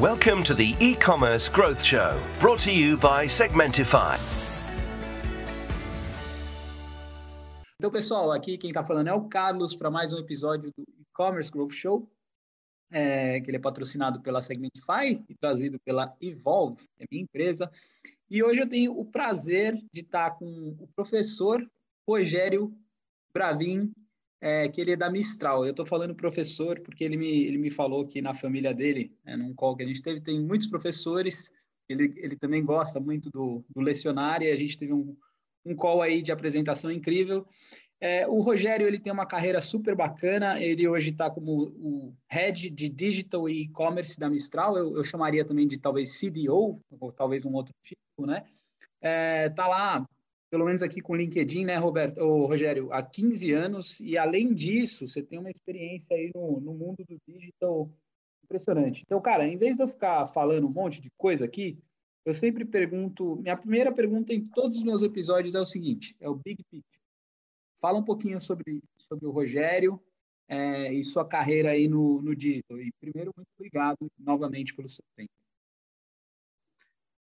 Welcome to the e-commerce growth show, brought to you by Segmentify. Então, pessoal, aqui quem está falando é o Carlos para mais um episódio do e-commerce growth show, é, que ele é patrocinado pela Segmentify e trazido pela Evolve, que é minha empresa. E hoje eu tenho o prazer de estar com o professor Rogério Bravin, é, que ele é da Mistral. Eu estou falando professor porque ele me, ele me falou que na família dele, é, num call que a gente teve, tem muitos professores. Ele, ele também gosta muito do, do lecionário e a gente teve um, um call aí de apresentação incrível. É, o Rogério ele tem uma carreira super bacana. Ele hoje está como o head de digital e e-commerce da Mistral. Eu, eu, chamaria também de talvez CDO ou talvez um outro tipo, né? É, tá lá pelo menos aqui com o LinkedIn, né, Roberto, ou Rogério, há 15 anos, e além disso, você tem uma experiência aí no, no mundo do digital impressionante. Então, cara, em vez de eu ficar falando um monte de coisa aqui, eu sempre pergunto, minha primeira pergunta em todos os meus episódios é o seguinte, é o Big Picture. Fala um pouquinho sobre, sobre o Rogério é, e sua carreira aí no, no digital. E primeiro, muito obrigado novamente pelo seu tempo.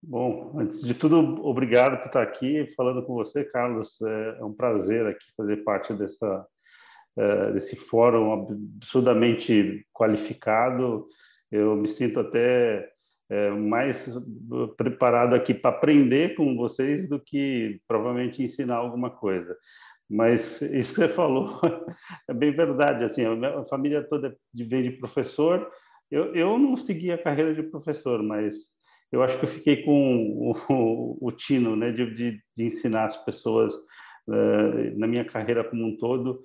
Bom, antes de tudo, obrigado por estar aqui falando com você, Carlos. É, é um prazer aqui fazer parte dessa, é, desse fórum absurdamente qualificado. Eu me sinto até é, mais preparado aqui para aprender com vocês do que provavelmente ensinar alguma coisa. Mas isso que você falou é bem verdade. Assim, a família toda vem de professor. Eu, eu não segui a carreira de professor, mas eu acho que eu fiquei com o, o, o tino né, de, de, de, ensinar as pessoas uh, na minha carreira como um todo.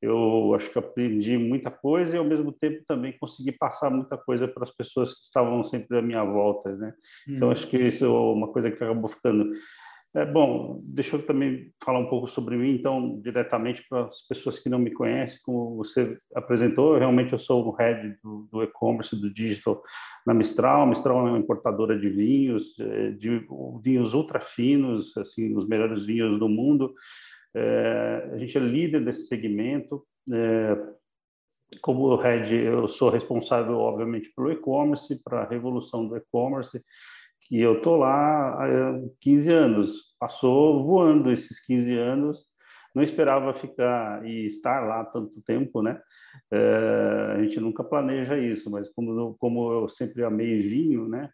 Eu acho que aprendi muita coisa e, ao mesmo tempo, também consegui passar muita coisa para as pessoas que estavam sempre à minha volta. Né? Então, uhum. acho que isso é uma coisa que acabou ficando é, bom, deixa eu também falar um pouco sobre mim, então, diretamente para as pessoas que não me conhecem, como você apresentou, realmente eu sou o head do, do e-commerce, do digital na Mistral. Mistral é uma importadora de vinhos, é, de vinhos ultra finos, assim, os melhores vinhos do mundo. É, a gente é líder desse segmento. É, como head, eu sou responsável, obviamente, pelo e-commerce, para a revolução do e-commerce que eu tô lá há 15 anos. Passou voando esses 15 anos. Não esperava ficar e estar lá tanto tempo, né? É, a gente nunca planeja isso, mas como, como eu sempre amei vinho, né?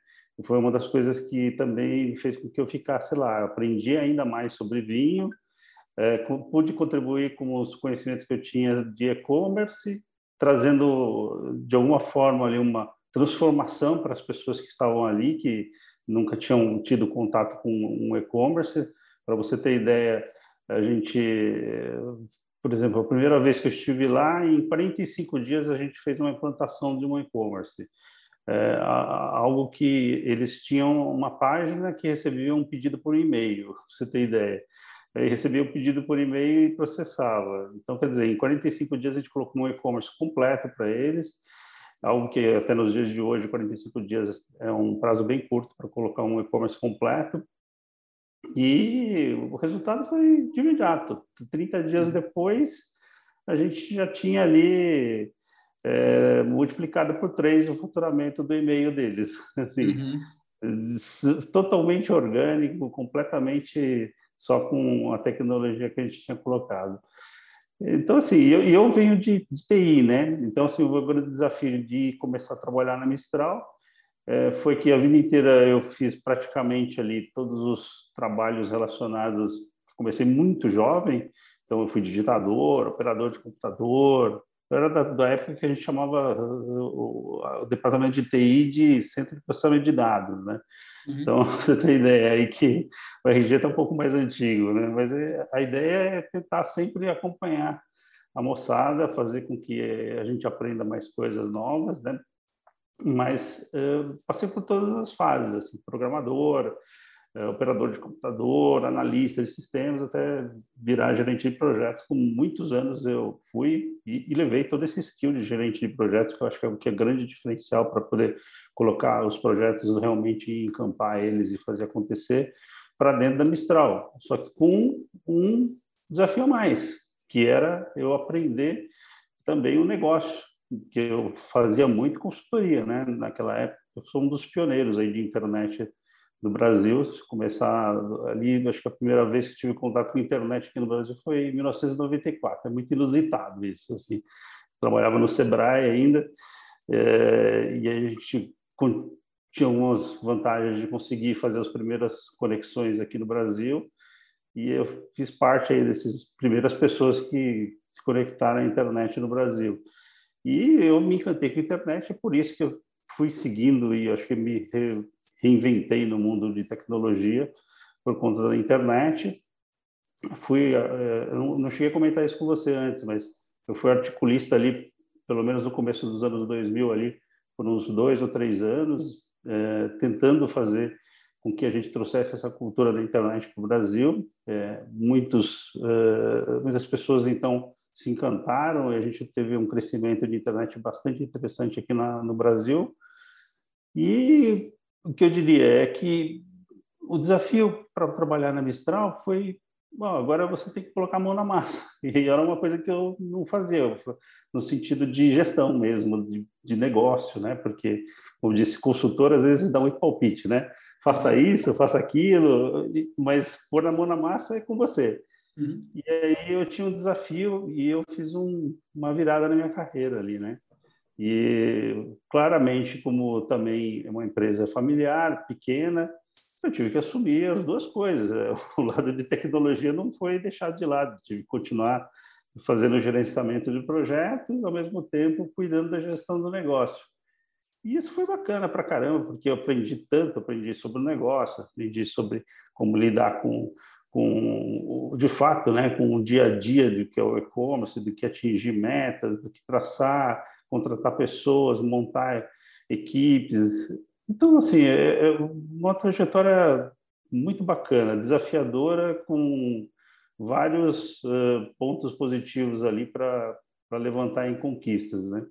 Foi uma das coisas que também fez com que eu ficasse lá. aprendi ainda mais sobre vinho, é, pude contribuir com os conhecimentos que eu tinha de e-commerce, trazendo de alguma forma ali uma transformação para as pessoas que estavam ali, que nunca tinham tido contato com um e-commerce. Para você ter ideia, a gente, por exemplo, a primeira vez que eu estive lá, em 45 dias a gente fez uma implantação de um e-commerce. É, algo que eles tinham uma página que recebia um pedido por e-mail, você ter ideia. Aí recebia o pedido por e-mail e processava. Então, quer dizer, em 45 dias a gente colocou um e-commerce completo para eles algo que até nos dias de hoje, 45 dias é um prazo bem curto para colocar um e-commerce completo. E o resultado foi de imediato. 30 dias uhum. depois, a gente já tinha ali é, multiplicado por três o faturamento do e-mail deles. Assim, uhum. Totalmente orgânico, completamente só com a tecnologia que a gente tinha colocado. Então, assim, eu, eu venho de, de, TI, né? Então, assim, o grande desafio de começar a trabalhar na Mistral é, foi que a vida inteira eu fiz praticamente ali todos os trabalhos relacionados. Comecei muito jovem, então eu fui digitador, operador de computador, era da, da, época que a gente chamava o, o, departamento de TI de centro de processamento de dados, né? Uhum. Então, você tem ideia aí que o RG está um pouco mais antigo, né? Mas é, a ideia é tentar sempre acompanhar a moçada, fazer com que a gente aprenda mais coisas novas, né? Mas eu passei por todas as fases, assim, programador, é, operador de computador, analista de sistemas, até virar gerente de projetos. Com muitos anos eu fui e, e, levei todo esse skill de gerente de projetos, que eu acho que é o que é grande diferencial para poder colocar os projetos realmente encampar eles e fazer acontecer para dentro da Mistral. Só que com um desafio a mais, que era eu aprender também o negócio, que eu fazia muito consultoria, né? Naquela época eu sou um dos pioneiros aí de internet do Brasil. Começar ali, acho que a primeira vez que tive contato com a internet aqui no Brasil foi em 1994. É muito inusitado isso, assim. Trabalhava no Sebrae ainda, é, e a gente tinha algumas vantagens de conseguir fazer as primeiras conexões aqui no Brasil e eu fiz parte aí dessas primeiras pessoas que se conectaram à internet no Brasil. E eu me encantei com a internet, é por isso que eu fui seguindo e acho que me reinventei no mundo de tecnologia por conta da internet. Fui, eh, não cheguei a comentar isso com você antes, mas eu fui articulista ali, pelo menos no começo dos anos 2000 ali, por uns dois ou três anos, é, tentando fazer com que a gente trouxesse essa cultura da internet para o Brasil. É, muitos, é, muitas pessoas, então, se encantaram e a gente teve um crescimento de internet bastante interessante aqui na, no Brasil. E o que eu diria é que o desafio para trabalhar na Mistral foi Bom, agora você tem que colocar a mão na massa. E era uma coisa que eu não fazia, no sentido de gestão mesmo, de, de negócio, né? Porque, como disse, consultor às vezes dá muito palpite, né? Faça isso, faça aquilo, mas pôr a mão na massa é com você. Uhum. E aí eu tinha um desafio e eu fiz um, uma virada na minha carreira ali, né? E claramente, como também é uma empresa familiar, pequena, eu tive que assumir as duas coisas. O lado de tecnologia não foi deixado de lado, tive que continuar fazendo o gerenciamento de projetos, ao mesmo tempo cuidando da gestão do negócio. E isso foi bacana para caramba, porque eu aprendi tanto, aprendi sobre o negócio, aprendi sobre como lidar com, com de fato, né, com o dia a dia do que é o e-commerce, do que atingir metas, do que traçar, contratar pessoas, montar equipes, então, assim, é, é uma trajetória muito bacana, desafiadora, com vários uh, pontos positivos ali para levantar em conquistas, né?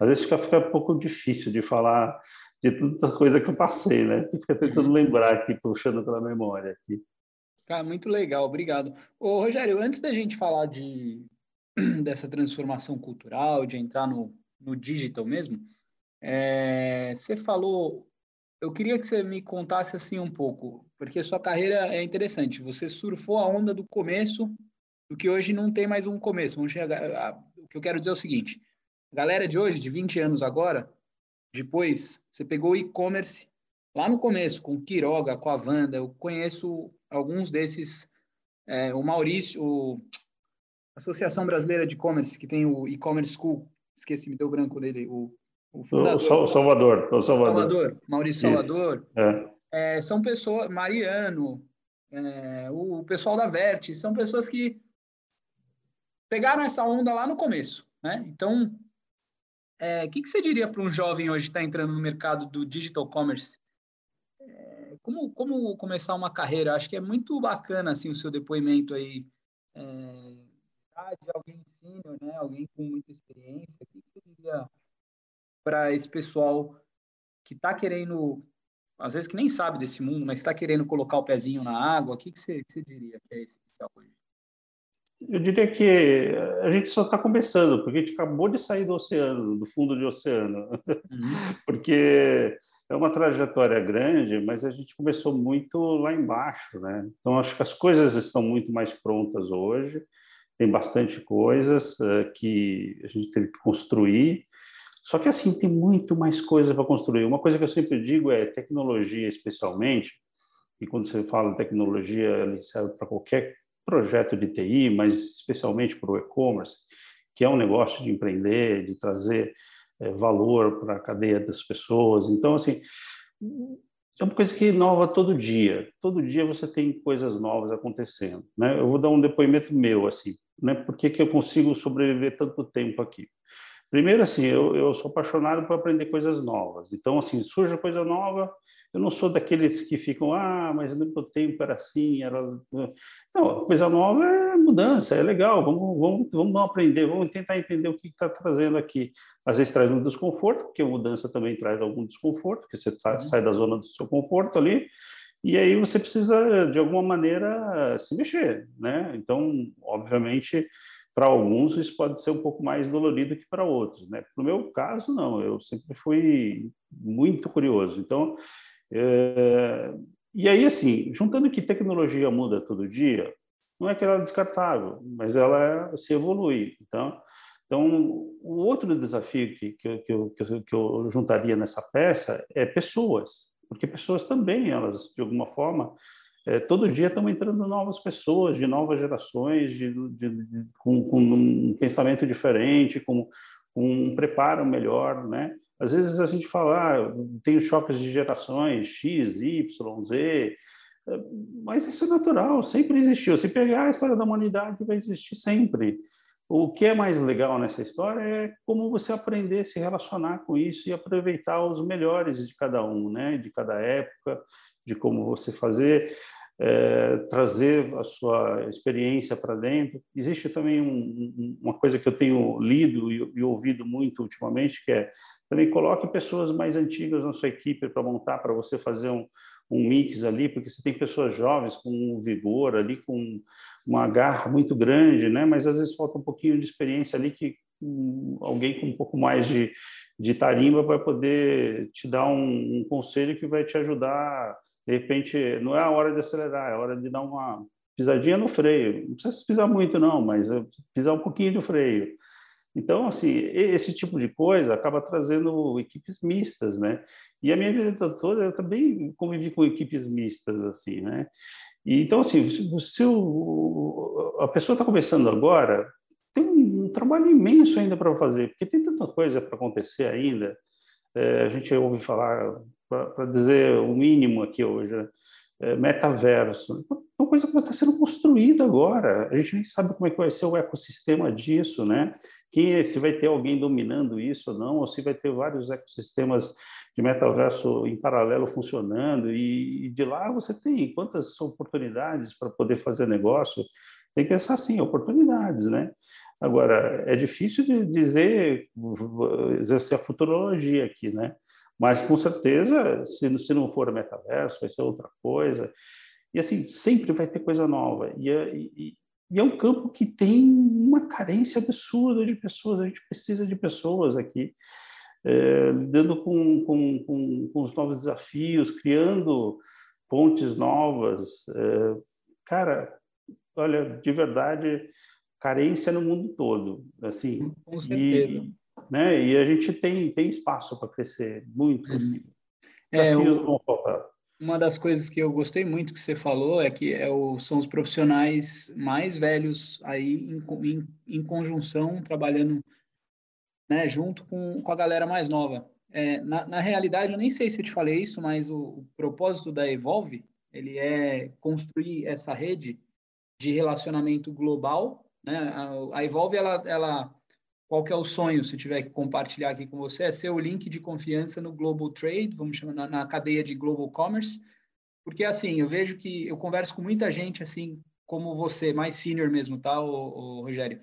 Às vezes fica, fica um pouco difícil de falar de tanta coisa que eu passei, né? Fica tentando lembrar aqui, puxando pela memória aqui. Cara, muito legal, obrigado. Ô, Rogério, antes da gente falar de, dessa transformação cultural, de entrar no, no digital mesmo, é, você falou eu queria que você me contasse assim um pouco, porque sua carreira é interessante. Você surfou a onda do começo, do que hoje não tem mais um começo. Vamos chegar, a, o que eu quero dizer é o seguinte: a galera de hoje, de 20 anos agora, depois, você pegou o e-commerce lá no começo, com o Quiroga, com a Wanda. Eu conheço alguns desses, é, o Maurício, o Associação Brasileira de E-Commerce, que tem o e-commerce school, esqueci, me deu branco dele, o o, fundador, o Salvador, o Salvador. Salvador, Maurício Salvador. É. É, são pessoas, Mariano, é, o, pessoal da Verte, são pessoas que pegaram essa onda lá no começo, né? Então, o é, que, que você diria para um jovem hoje que está entrando no mercado do digital commerce? É, como, como começar uma carreira? Acho que é muito bacana assim o seu depoimento aí. É, de alguém né? Alguém com muita experiência. O que, que você diria para esse pessoal que está querendo, às vezes que nem sabe desse mundo, mas está querendo colocar o pezinho na água? O que, que, você, que você diria que é essencial hoje? Eu diria que a gente só está começando, porque a gente acabou de sair do oceano, do fundo do oceano, uhum. porque é uma trajetória grande, mas a gente começou muito lá embaixo, né? Então acho que as coisas estão muito mais prontas hoje, tem bastante coisas uh, que a gente teve que construir só que assim tem muito mais coisa para construir. Uma coisa que eu sempre digo é tecnologia, especialmente. E quando você fala tecnologia, ela serve para qualquer projeto de TI, mas especialmente para o e-commerce, que é um negócio de empreender, de trazer é, valor para a cadeia das pessoas. Então, assim, é uma coisa que inova todo dia. Todo dia você tem coisas novas acontecendo. Né? Eu vou dar um depoimento meu, assim, né? Por que, que eu consigo sobreviver tanto tempo aqui? Primeiro, assim, eu, eu sou apaixonado por aprender coisas novas. Então, assim, surge coisa nova, eu não sou daqueles que ficam, ah, mas no meu tempo era assim, era... Não, coisa nova é mudança, é legal, vamos, vamos, vamos aprender, vamos tentar entender o que está trazendo aqui. Às vezes traz um desconforto, porque a mudança também traz algum desconforto, porque você tá, sai da zona do seu conforto ali, e aí você precisa, de alguma maneira, se mexer, né? Então, obviamente, para alguns isso pode ser um pouco mais dolorido que para outros, né? No meu caso, não, eu sempre fui muito curioso. Então, é... e aí, assim, juntando que tecnologia muda todo dia, não é que ela é descartável, mas ela se evolui. Então, então o outro desafio que, que, que, eu, que eu juntaria nessa peça é pessoas, porque pessoas também, elas, de alguma forma, é, todo dia estão entrando novas pessoas, de novas gerações, de, de, de com, com, um pensamento diferente, com, um preparo melhor, né? Às vezes a gente fala, ah, tem os choques de gerações, X, Y, Z, mas isso é natural, sempre existiu. Se pegar a história da humanidade, vai existir sempre. O que é mais legal nessa história é como você aprender a se relacionar com isso e aproveitar os melhores de cada um, né? De cada época, de como você fazer, é, trazer a sua experiência para dentro. Existe também um, uma coisa que eu tenho lido e, e, ouvido muito ultimamente, que é também coloque pessoas mais antigas na sua equipe para montar, para você fazer um, um mix ali, porque você tem pessoas jovens com um vigor ali, com uma garra muito grande, né? Mas às vezes falta um pouquinho de experiência ali que alguém com um pouco mais de, de tarimba vai poder te dar um, um conselho que vai te ajudar de repente, não é a hora de acelerar, é a hora de dar uma pisadinha no freio. Não precisa pisar muito, não, mas pisar um pouquinho do freio. Então, assim, esse tipo de coisa acaba trazendo equipes mistas, né? E a minha vida toda eu também convivi com equipes mistas, assim, né? E, então, assim, se o, a pessoa está começando agora, tem um, um trabalho imenso ainda para fazer, porque tem tanta coisa para acontecer ainda. É, a gente ouve falar para dizer o mínimo aqui hoje, né? é, metaverso. É uma coisa que está sendo construída agora. A gente nem sabe como é que vai ser o ecossistema disso, né? Quem, é, se vai ter alguém dominando isso ou não, ou se vai ter vários ecossistemas de metaverso em paralelo funcionando. E, e de lá você tem quantas oportunidades para poder fazer negócio. Tem que pensar assim, oportunidades, né? Agora, é difícil de dizer, exercer a futurologia aqui, né? Mas, com certeza, se, se não for metaverso, vai ser outra coisa. E, assim, sempre vai ter coisa nova. E, é, e, e é um campo que tem uma carência absurda de pessoas. A gente precisa de pessoas aqui, é, lidando com, com, com, com, os novos desafios, criando pontes novas. É, cara, olha, de verdade, carência no mundo todo. Assim, com certeza. E, né? E a gente tem, tem espaço para crescer muito. Uhum. Assim. É, o. Uma das coisas que eu gostei muito que você falou é que é o, são os profissionais mais velhos aí em, em, em conjunção, trabalhando né, junto com, com a galera mais nova. É, na, na, realidade, eu nem sei se eu te falei isso, mas o, o propósito da Evolve ele é construir essa rede de relacionamento global. Né? A, a Evolve ela, ela qual que é o sonho, se eu tiver que compartilhar aqui com você, é ser o link de confiança no Global Trade, vamos chamar na, na cadeia de Global Commerce, porque assim, eu vejo que eu converso com muita gente assim, como você, mais senior mesmo, tá, o, o Rogério?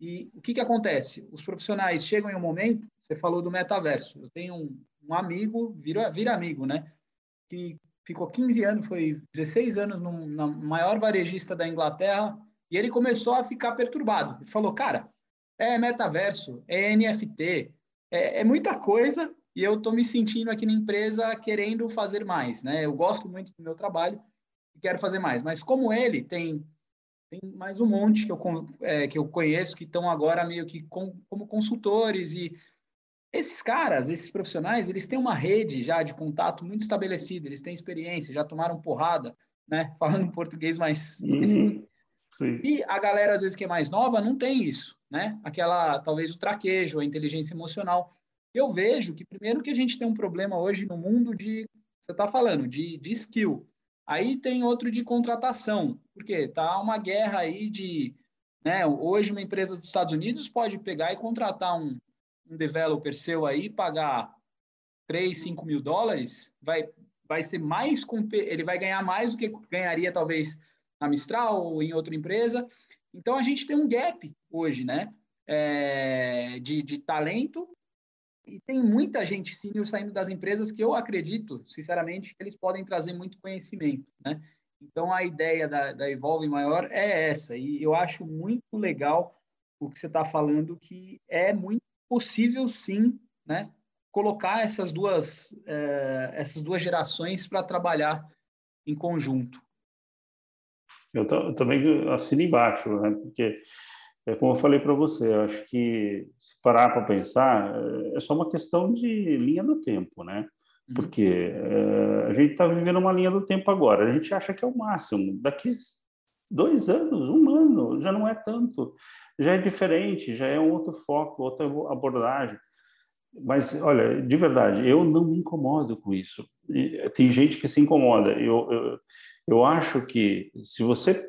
E o que que acontece? Os profissionais chegam em um momento, você falou do metaverso, eu tenho um, um amigo, vira, vira amigo, né, que ficou 15 anos, foi 16 anos no, maior varejista da Inglaterra, e ele começou a ficar perturbado. Ele falou, cara, é metaverso, é NFT, é, é muita coisa e eu estou me sentindo aqui na empresa querendo fazer mais, né? Eu gosto muito do meu trabalho e quero fazer mais, mas como ele tem tem mais um monte que eu, é, que eu conheço que estão agora meio que com, como consultores e esses caras, esses profissionais, eles têm uma rede já de contato muito estabelecida, eles têm experiência, já tomaram porrada, né? Falando português mais, uhum. E a galera, às vezes, que é mais nova, não tem isso, né? Aquela, talvez, o traquejo, a inteligência emocional. Eu vejo que, primeiro, que a gente tem um problema hoje no mundo de, você está falando, de, de skill. Aí tem outro de contratação, porque tá uma guerra aí de, né? Hoje, uma empresa dos Estados Unidos pode pegar e contratar um, um developer seu aí, pagar 3, 5 mil dólares, vai, vai ser mais, ele vai ganhar mais do que ganharia, talvez, na Mistral ou em outra empresa. Então, a gente tem um gap hoje, né? É, de, de talento e tem muita gente senior saindo das empresas que eu acredito, sinceramente, que eles podem trazer muito conhecimento, né? Então, a ideia da, da Evolve Maior é essa, e eu acho muito legal o que você está falando, que é muito possível, sim, né, colocar essas duas, é, essas duas gerações para trabalhar em conjunto. Eu, eu também assino embaixo, né, porque é como eu falei para você, eu acho que se parar para pensar, é só uma questão de linha do tempo, né? Uhum. Porque é, a gente está vivendo uma linha do tempo agora. A gente acha que é o máximo. Daqui dois anos, um ano, já não é tanto. Já é diferente, já é um outro foco, outra abordagem. Mas, olha, de verdade, eu não me incomodo com isso. Tem gente que se incomoda. Eu, eu, eu acho que se você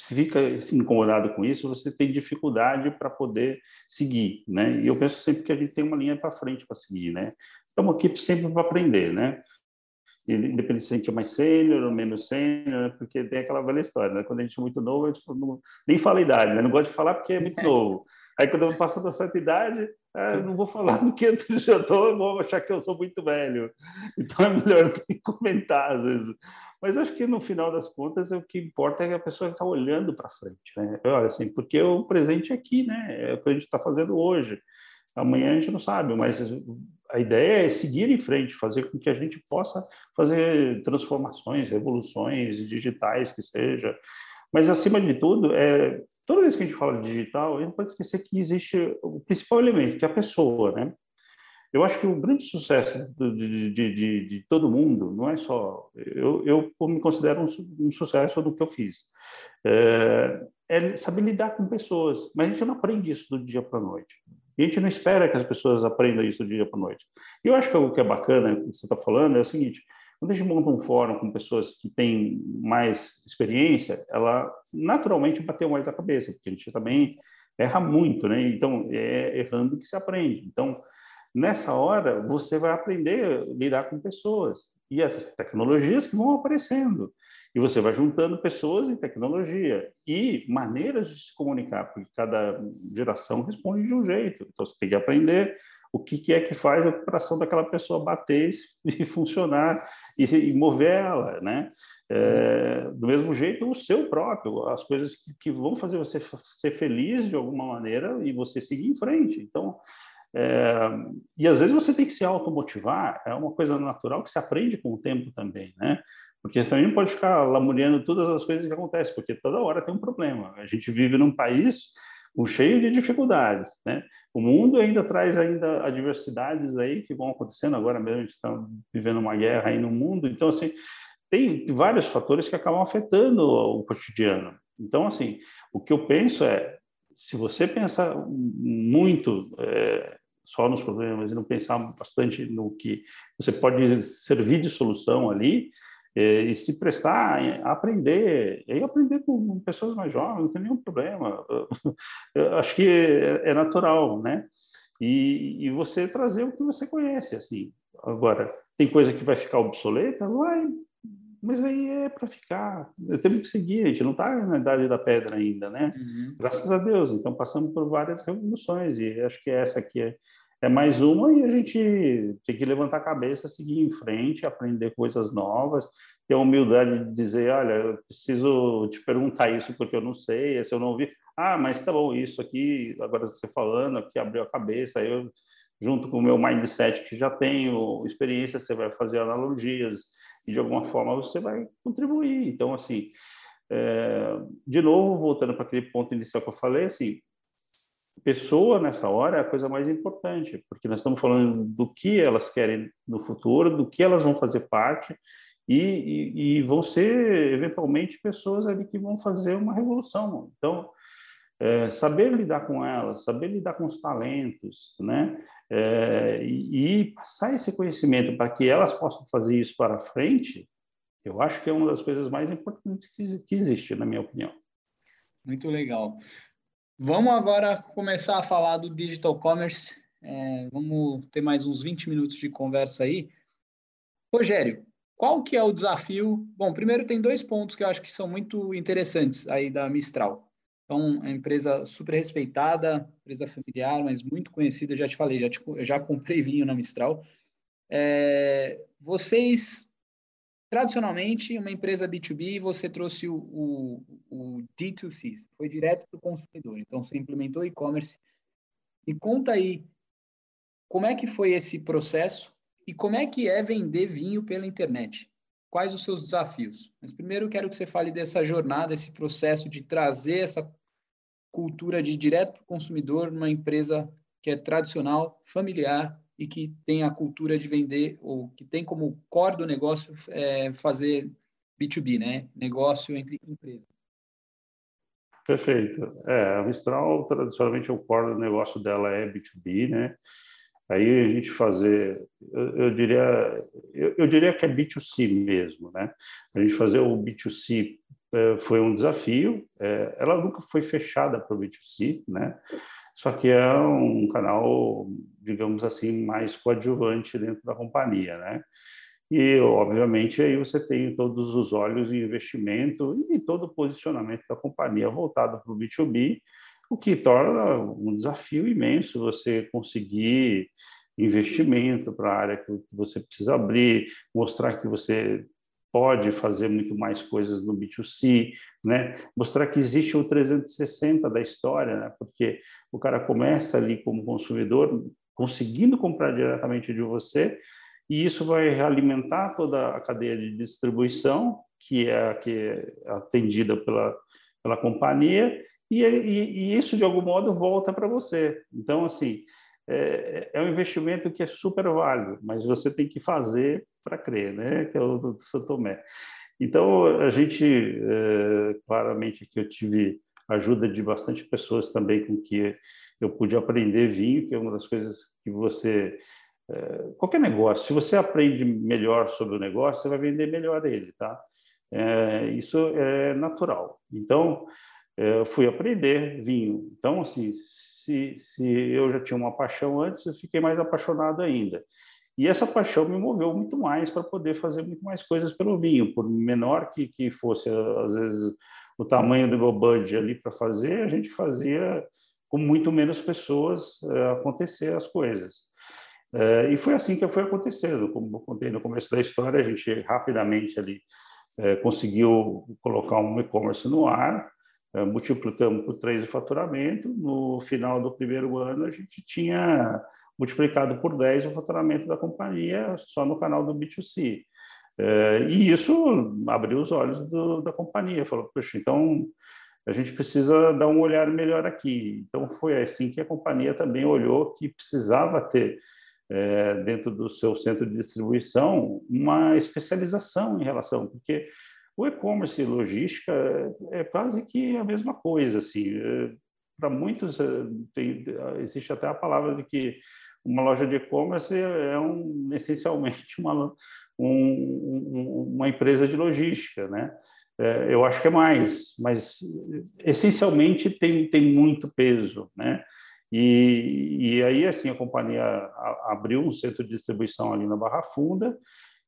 se fica incomodado com isso, você tem dificuldade para poder seguir, né? E eu penso sempre que a gente tem uma linha para frente para seguir, né? Estamos aqui sempre para aprender, né? Independente se a gente é mais sênior ou menos sênior, porque tem aquela velha história, né? Quando a gente é muito novo, a gente não, nem fala a idade, né? Não gosto de falar porque é muito novo. Aí quando eu passo da certa idade, ah, não vou falar do que eu já estou, vou achar que eu sou muito velho. Então é melhor nem comentar às vezes. Mas acho que no final das contas o que importa é que a pessoa está olhando para frente, né? Olha assim, porque o presente é aqui, né? É o que a gente está fazendo hoje. Amanhã a gente não sabe, mas a ideia é seguir em frente, fazer com que a gente possa fazer transformações, revoluções digitais que seja. Mas acima de tudo, é toda vez que a gente fala de digital, a gente não pode esquecer que existe o principal elemento, que é a pessoa, né? Eu acho que o grande sucesso de, de, de, de todo mundo não é só. Eu, eu me considero um, um sucesso do que eu fiz. É, é, saber lidar com pessoas, mas a gente não aprende isso do dia para a noite. A gente não espera que as pessoas aprendam isso do dia para a noite. E eu acho que o que é bacana, que você está falando, é o seguinte: quando a gente monta um fórum com pessoas que têm mais experiência, ela naturalmente bateu mais a cabeça, porque a gente também erra muito, né? Então, é errando que se aprende. Então, Nessa hora, você vai aprender a lidar com pessoas e as tecnologias que vão aparecendo. E você vai juntando pessoas e tecnologia e maneiras de se comunicar, porque cada geração responde de um jeito. Então, você tem que aprender o que, é que faz a operação daquela pessoa bater e funcionar e, e mover ela, né? É, do mesmo jeito, o seu próprio, as coisas que, que vão fazer você ser feliz de alguma maneira e você seguir em frente. Então, é, e às vezes você tem que se automotivar, é uma coisa natural que se aprende com o tempo também, né? Porque você também não pode ficar lamuriando todas as coisas que acontecem, porque toda hora tem um problema. A gente vive num país cheio de dificuldades, né? O mundo ainda traz ainda adversidades aí que vão acontecendo agora mesmo, a gente está vivendo uma guerra aí no mundo, então assim, tem vários fatores que acabam afetando o cotidiano. Então, assim, o que eu penso é, se você pensar muito é, só nos problemas e não pensar bastante no que você pode servir de solução ali é, e se prestar a aprender, e aprender com pessoas mais jovens, não tem nenhum problema. Eu acho que é, é natural, né? E, e, você trazer o que você conhece, assim. Agora, tem coisa que vai ficar obsoleta? Vai, mas aí é para ficar. Temos que seguir, a gente não está na idade da pedra ainda, né? Uhum. Graças a Deus. Então, passamos por várias revoluções e acho que essa aqui é, é mais uma e a gente tem que levantar a cabeça, seguir em frente, aprender coisas novas, ter a humildade de dizer, olha, eu preciso te perguntar isso porque eu não sei, se eu não ouvi, ah, mas tá bom, isso aqui, agora você falando, aqui abriu a cabeça, eu junto com o meu mindset que já tenho experiência, você vai fazer analogias e de alguma forma você vai contribuir. Então, assim, é, de novo, voltando para aquele ponto inicial que eu falei, assim, pessoa nessa hora é a coisa mais importante, porque nós estamos falando do que elas querem no futuro, do que elas vão fazer parte e, e, e vão ser eventualmente pessoas ali que vão fazer uma revolução. Então, é, saber lidar com elas, saber lidar com os talentos, né? É, e, e, passar esse conhecimento para que elas possam fazer isso para frente, eu acho que é uma das coisas mais importantes que, que existe, na minha opinião. Muito legal. Vamos agora começar a falar do digital commerce. É, vamos ter mais uns 20 minutos de conversa aí. Rogério, qual que é o desafio? Bom, primeiro tem dois pontos que eu acho que são muito interessantes aí da Mistral. Então, é uma empresa super respeitada, empresa familiar, mas muito conhecida. Já te falei, já, te, já comprei vinho na Mistral. É, vocês tradicionalmente, uma empresa B2B, você trouxe o, o, o D2C, foi direto para o consumidor. Então, você implementou e-commerce. E conta aí, como é que foi esse processo e como é que é vender vinho pela internet? Quais os seus desafios? Mas primeiro eu quero que você fale dessa jornada, esse processo de trazer essa cultura de direto para o consumidor numa empresa que é tradicional, familiar e que tem a cultura de vender, ou que tem como core do negócio é, fazer B2B, né? Negócio entre empresas. Perfeito. É, a Mistral, tradicionalmente, o core do negócio dela é B2B, né? Aí a gente fazer, eu, eu diria, eu, eu, diria que é B2C mesmo, né? A gente fazer o B2C é, foi um desafio. É, ela nunca foi fechada para o B2C, né? Só que é um canal, digamos assim, mais coadjuvante dentro da companhia, né? E, obviamente, aí você tem todos os olhos em investimento e todo o posicionamento da companhia voltado para o B2B, o que torna um desafio imenso você conseguir investimento para a área que você precisa abrir, mostrar que você pode fazer muito mais coisas no B2C, né? Mostrar que existe o 360 da história, né? Porque o cara começa ali como consumidor, conseguindo comprar diretamente de você, e isso vai alimentar toda a cadeia de distribuição, que é, que é atendida pela, pela companhia, e, e, e isso, de algum modo, volta para você. Então, assim, é, é um investimento que é super válido, mas você tem que fazer para crer, né? Que é o do São Tomé. Então, a gente, é, claramente, que eu tive ajuda de bastante pessoas também com que eu pude aprender vinho, que é uma das coisas que você é, qualquer negócio, se você aprende melhor sobre o negócio, você vai vender melhor ele, tá? É, isso é natural. Então, eu fui aprender vinho. Então, assim, se, se eu já tinha uma paixão antes, eu fiquei mais apaixonado ainda. E essa paixão me moveu muito mais para poder fazer muito mais coisas pelo vinho, por menor que, que fosse, às vezes, o tamanho do meu budget ali para fazer, a gente fazia com muito menos pessoas uh, acontecer as coisas. Uh, e foi assim que foi acontecendo. Como eu contei no começo da história, a gente rapidamente ali uh, conseguiu colocar um e-commerce no ar, multiplicamos por três o faturamento. No final do primeiro ano, a gente tinha multiplicado por 10 o faturamento da companhia só no canal do B2C. É, e isso abriu os olhos do, da companhia, falou, poxa, então a gente precisa dar um olhar melhor aqui. Então foi assim que a companhia também olhou que precisava ter é, dentro do seu centro de distribuição uma especialização em relação, porque o e-commerce e logística é, é quase que a mesma coisa, assim. É, Para muitos, é, tem, existe até a palavra de que uma loja de e-commerce é um, essencialmente uma, um, uma empresa de logística, né? É, eu acho que é mais, mas essencialmente tem, tem muito peso, né? E, e aí, assim, a companhia abriu um centro de distribuição ali na Barra Funda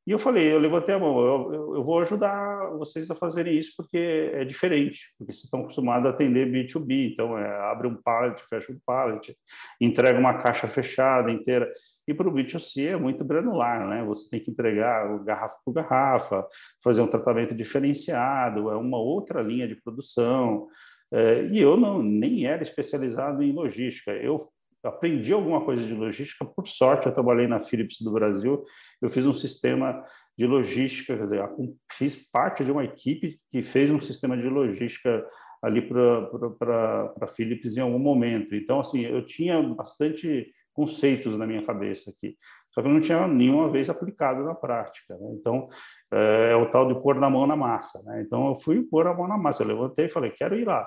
e eu falei, eu levantei a mão, eu, eu, eu, vou ajudar vocês a fazerem isso porque é diferente, porque vocês estão acostumados a atender B2B, então é, abre um pallet, fecha um pallet, entrega uma caixa fechada inteira. E para o B2C é muito granular, né? Você tem que entregar garrafa por garrafa, fazer um tratamento diferenciado, é uma outra linha de produção. É, e eu não nem era especializado em logística. Eu aprendi alguma coisa de logística. Por sorte, eu trabalhei na Philips do Brasil. Eu fiz um sistema de logística, quer dizer, fiz parte de uma equipe que fez um sistema de logística ali para a Philips em algum momento. Então, assim, eu tinha bastante conceitos na minha cabeça aqui. Só que eu não tinha nenhuma vez aplicado na prática. Né? Então, é, é, o tal de pôr na mão na massa. Né? Então, eu fui pôr a mão na massa. Eu levantei e falei, quero ir lá.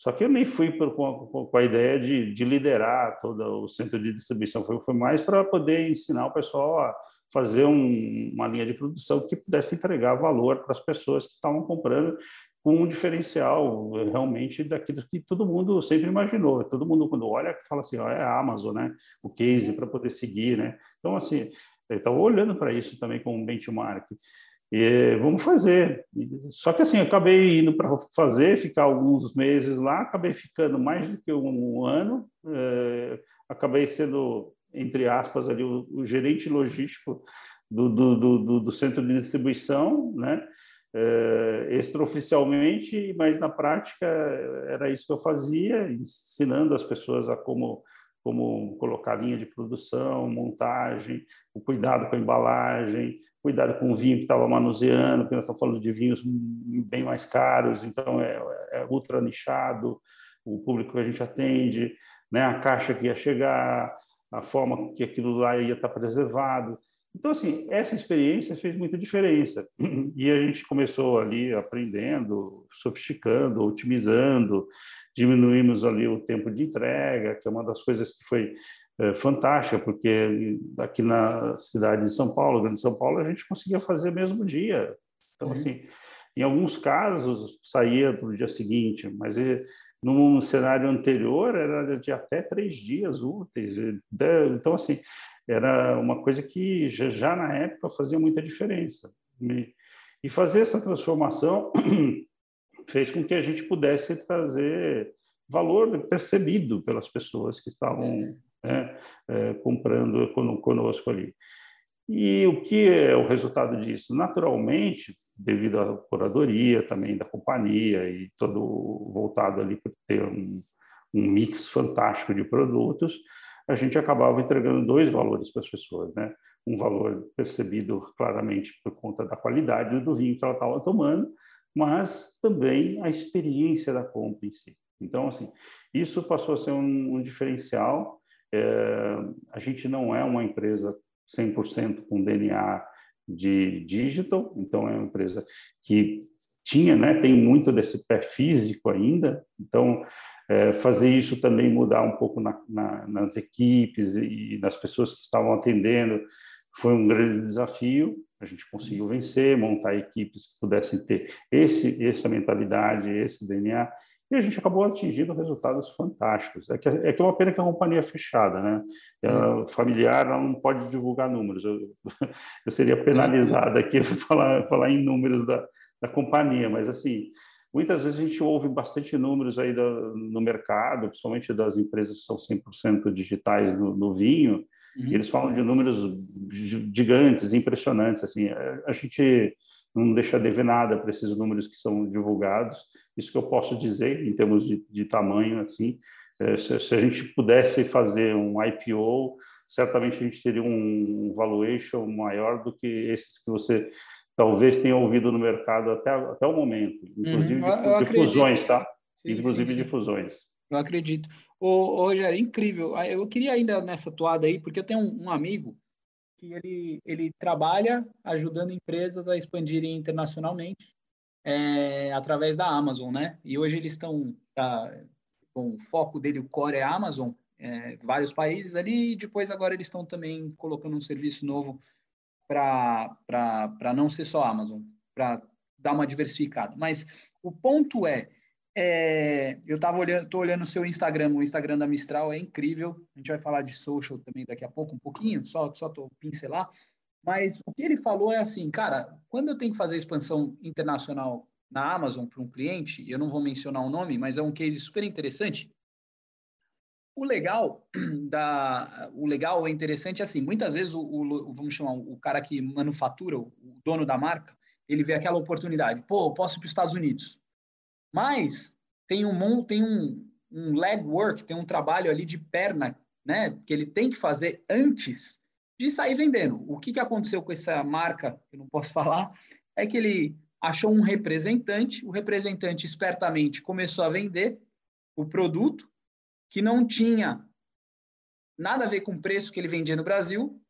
Só que eu nem fui por, com, com, a ideia de, de, liderar todo o centro de distribuição, foi, foi mais para poder ensinar o pessoal a fazer um, uma linha de produção que pudesse entregar valor para as pessoas que estavam comprando com um diferencial realmente daquilo que todo mundo sempre imaginou. Todo mundo, quando olha, fala assim: ó, é a Amazon, né? o case para poder seguir. Né? Então, assim, estava olhando para isso também como um benchmark. E vamos fazer. Só que assim, eu acabei indo para fazer, ficar alguns meses lá, acabei ficando mais do que um ano, é, acabei sendo, entre aspas, ali, o, o gerente logístico do, do, do, do centro de distribuição, né? É, extraoficialmente, mas na prática era isso que eu fazia, ensinando as pessoas a como como colocar linha de produção, montagem, o cuidado com a embalagem, cuidado com o vinho que estava manuseando, porque nós estamos falando de vinhos bem mais caros, então é, é ultra nichado o público que a gente atende, né, a caixa que ia chegar, a forma que aquilo lá ia estar preservado. Então, assim, essa experiência fez muita diferença. E a gente começou ali aprendendo, sofisticando, otimizando, diminuímos ali o tempo de entrega, que é uma das coisas que foi é, fantástica, porque aqui na cidade de São Paulo, Grande São Paulo, a gente conseguia fazer mesmo dia. Então, uhum. assim, em alguns casos saía para o dia seguinte, mas num cenário anterior era de até três dias úteis. Então, assim, era uma coisa que já, já na época fazia muita diferença. E fazer essa transformação fez com que a gente pudesse trazer valor percebido pelas pessoas que estavam né, é, comprando conosco ali. E o que é o resultado disso? Naturalmente, devido à curadoria também da companhia e todo voltado ali para ter um, um mix fantástico de produtos, a gente acabava entregando dois valores para as pessoas, né? Um valor percebido claramente por conta da qualidade do vinho que ela estava tomando, mas também a experiência da compra em si. Então, assim, isso passou a ser um, um diferencial. É, a gente não é uma empresa 100% com DNA de digital, então é uma empresa que tinha, né, tem muito desse pé físico ainda, então é, fazer isso também mudar um pouco na, na, nas equipes e nas pessoas que estavam atendendo, foi um grande desafio, a gente conseguiu vencer, montar equipes que pudessem ter esse, essa mentalidade, esse DNA, e a gente acabou atingindo resultados fantásticos. É que é, que é uma pena que a companhia é fechada, né? Ela, familiar ela não pode divulgar números. Eu, eu seria penalizado aqui por falar, falar em números da, da companhia, mas assim, muitas vezes a gente ouve bastante números aí do, no mercado, principalmente das empresas que são 100% digitais no, no vinho, Uhum. E eles falam de números gigantes, impressionantes. Assim, a gente não deixa de ver nada para esses números que são divulgados. Isso que eu posso dizer em termos de, de tamanho, assim, é, se, se, a gente pudesse fazer um IPO, certamente a gente teria um valuation maior do que esses que você talvez tenha ouvido no mercado até, até o momento, inclusive uhum. de, de fusões, tá? Sim, inclusive sim, sim. de fusões. Eu acredito. Ô, ô Rogério, incrível. Ah, eu queria ainda nessa toada aí, porque eu tenho um, um amigo que ele, ele trabalha ajudando empresas a expandirem internacionalmente é, através da Amazon, né? E hoje eles estão, tá, o foco dele, o core é Amazon, é, vários países ali, e depois agora eles estão também colocando um serviço novo para não ser só Amazon, para dar uma diversificada. Mas o ponto é, é, eu estava olhando, tô olhando o seu Instagram, o Instagram da Mistral é incrível. A gente vai falar de social também daqui a pouco, um pouquinho, só só tô pincelar. Mas o que ele falou é assim, cara, quando eu tenho que fazer expansão internacional na Amazon para um cliente, eu não vou mencionar o nome, mas é um case super interessante. O legal da, o legal é interessante assim, muitas vezes o, o vamos chamar o cara que manufatura, o dono da marca, ele vê aquela oportunidade, pô, eu posso ir para os Estados Unidos mas tem um, tem um, um tem um trabalho ali de perna, né, que ele tem que fazer antes de sair vendendo. O que, que aconteceu com essa marca, que eu não posso falar, é que ele achou um representante, o representante espertamente começou a vender o produto que não tinha nada a ver com o preço que ele vendia no Brasil.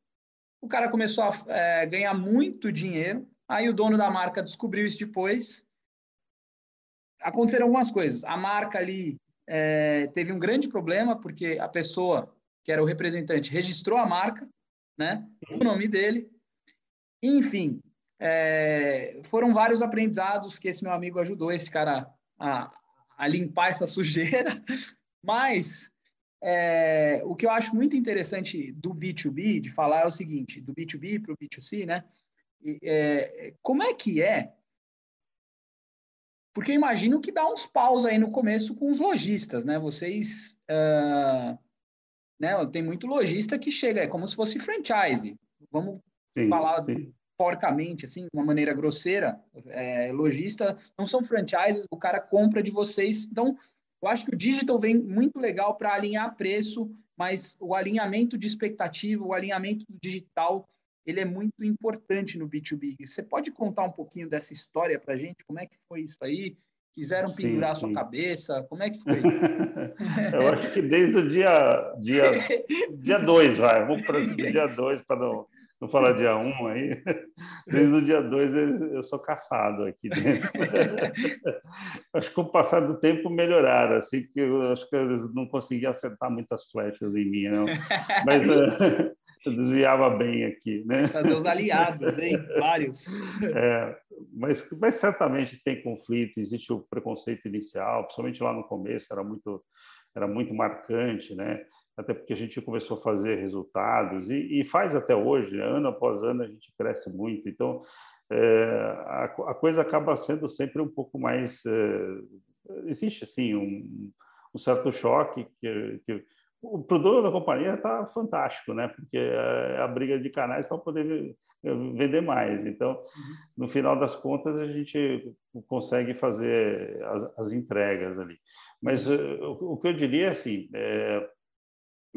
O cara começou a é, ganhar muito dinheiro. Aí o dono da marca descobriu isso depois aconteceram algumas coisas. A marca ali é, teve um grande problema, porque a pessoa, que era o representante, registrou a marca, né, o nome dele. Enfim, é, foram vários aprendizados que esse meu amigo ajudou esse cara a, a limpar essa sujeira. Mas é, o que eu acho muito interessante do B2B, de falar, é o seguinte: do B2B para o B2C, né? É, como é que é porque eu imagino que dá uns paus aí no começo com os lojistas, né? Vocês. Uh, né? Tem muito lojista que chega, é como se fosse franchise. Vamos sim, falar sim. porcamente, assim, de uma maneira grosseira, é, lojista, não são franchises, o cara compra de vocês. Então, eu acho que o digital vem muito legal para alinhar preço, mas o alinhamento de expectativa, o alinhamento digital, ele é muito importante no B2B. Você pode contar um pouquinho dessa história para a gente? Como é que foi isso aí? Quiseram pendurar sim, sua cabeça? Como é que foi? eu acho que desde o dia dia dia dois, vai. Vamos para o dia dois para não, não falar dia um aí. Desde o dia dois eu sou caçado aqui dentro. acho que com o passar do tempo melhoraram, assim, que eu acho que eles não conseguiam acertar muitas flechas em mim, não. Mas uh, eu desviava bem aqui, né? Fazer os aliados, hein? Vários. É, mas, mas certamente tem conflito, existe o preconceito inicial, principalmente lá no começo, era muito, era muito marcante, né? Até porque a gente começou a fazer resultados e, e faz até hoje, né? ano após ano a gente cresce muito. Então, é, a, a, coisa acaba sendo sempre um pouco mais. É, existe, assim, um, um certo choque que, que o produto da companhia está fantástico, né? Porque é a briga de canais para poder vender mais. Então, uhum. no final das contas, a gente consegue fazer as, as entregas ali. Mas uh, o, que eu diria é assim, é,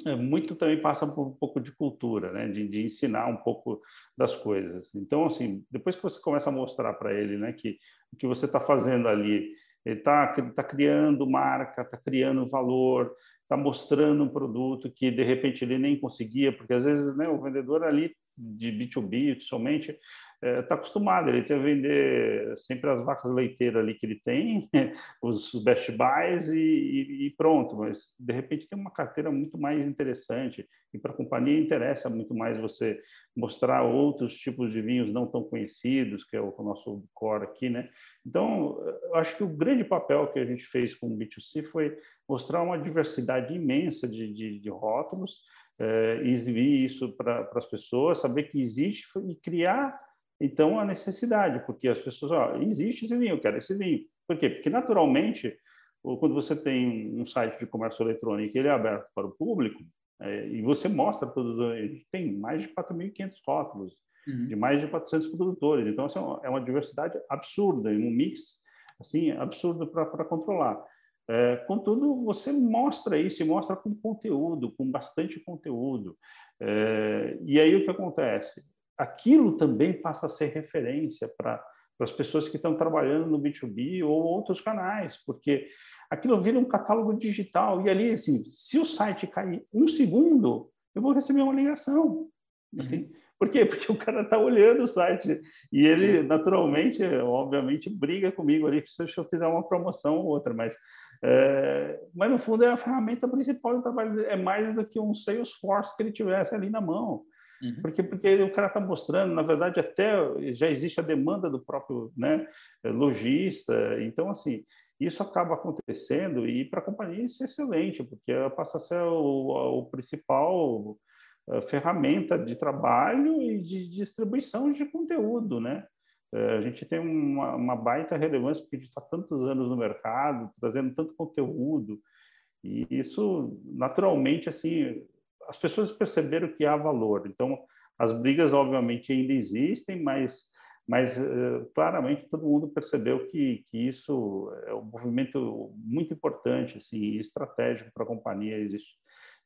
é, muito também passa por um pouco de cultura, né? De, de, ensinar um pouco das coisas. Então, assim, depois que você começa a mostrar para ele, né, que o que você está fazendo ali ele está tá criando marca, está criando valor, está mostrando um produto que de repente ele nem conseguia, porque às vezes né, o vendedor ali de B2B somente está é, acostumado, ele tem que vender sempre as vacas leiteiras ali que ele tem, os best buys e, e, pronto, mas de repente tem uma carteira muito mais interessante e para a companhia interessa muito mais você mostrar outros tipos de vinhos não tão conhecidos, que é o nosso core aqui, né? Então, eu acho que o grande papel que a gente fez com o B2C foi mostrar uma diversidade imensa de, de, de rótulos, é, exibir isso para as pessoas, saber que existe e criar então, a necessidade, porque as pessoas, ó, existe esse vinho, eu quero esse vinho. Por quê? Porque, naturalmente, quando você tem um site de comércio eletrônico ele é aberto para o público, é, e você mostra produtores, tem mais de 4.500 rótulos, uhum. de mais de 400 produtores. Então, assim, é uma diversidade absurda, um mix assim absurdo para controlar. É, contudo, você mostra isso e mostra com conteúdo, com bastante conteúdo. É, e aí o que acontece? aquilo também passa a ser referência para as pessoas que estão trabalhando no B2B ou outros canais, porque aquilo vira um catálogo digital e ali, assim, se o site cair um segundo, eu vou receber uma ligação. Assim, uhum. Por quê? Porque o cara está olhando o site e ele, naturalmente, obviamente, briga comigo ali se eu fizer uma promoção ou outra, mas, é, mas no fundo é a ferramenta principal do trabalho, é mais do que um Salesforce que ele tivesse ali na mão. Uhum. Porque, porque o cara está mostrando, na verdade, até já existe a demanda do próprio né, lojista. Então, assim, isso acaba acontecendo e para a companhia isso é excelente, porque passa a ser o, o principal ferramenta de trabalho e de distribuição de conteúdo, né? Eh, a gente tem uma, uma baita relevância porque a gente está tantos anos no mercado, trazendo tanto conteúdo, e isso, naturalmente, assim, as pessoas perceberam que há valor. Então, as brigas, obviamente, ainda existem, mas, mas uh, claramente todo mundo percebeu que, que isso é um movimento muito importante, assim, estratégico para a companhia existir.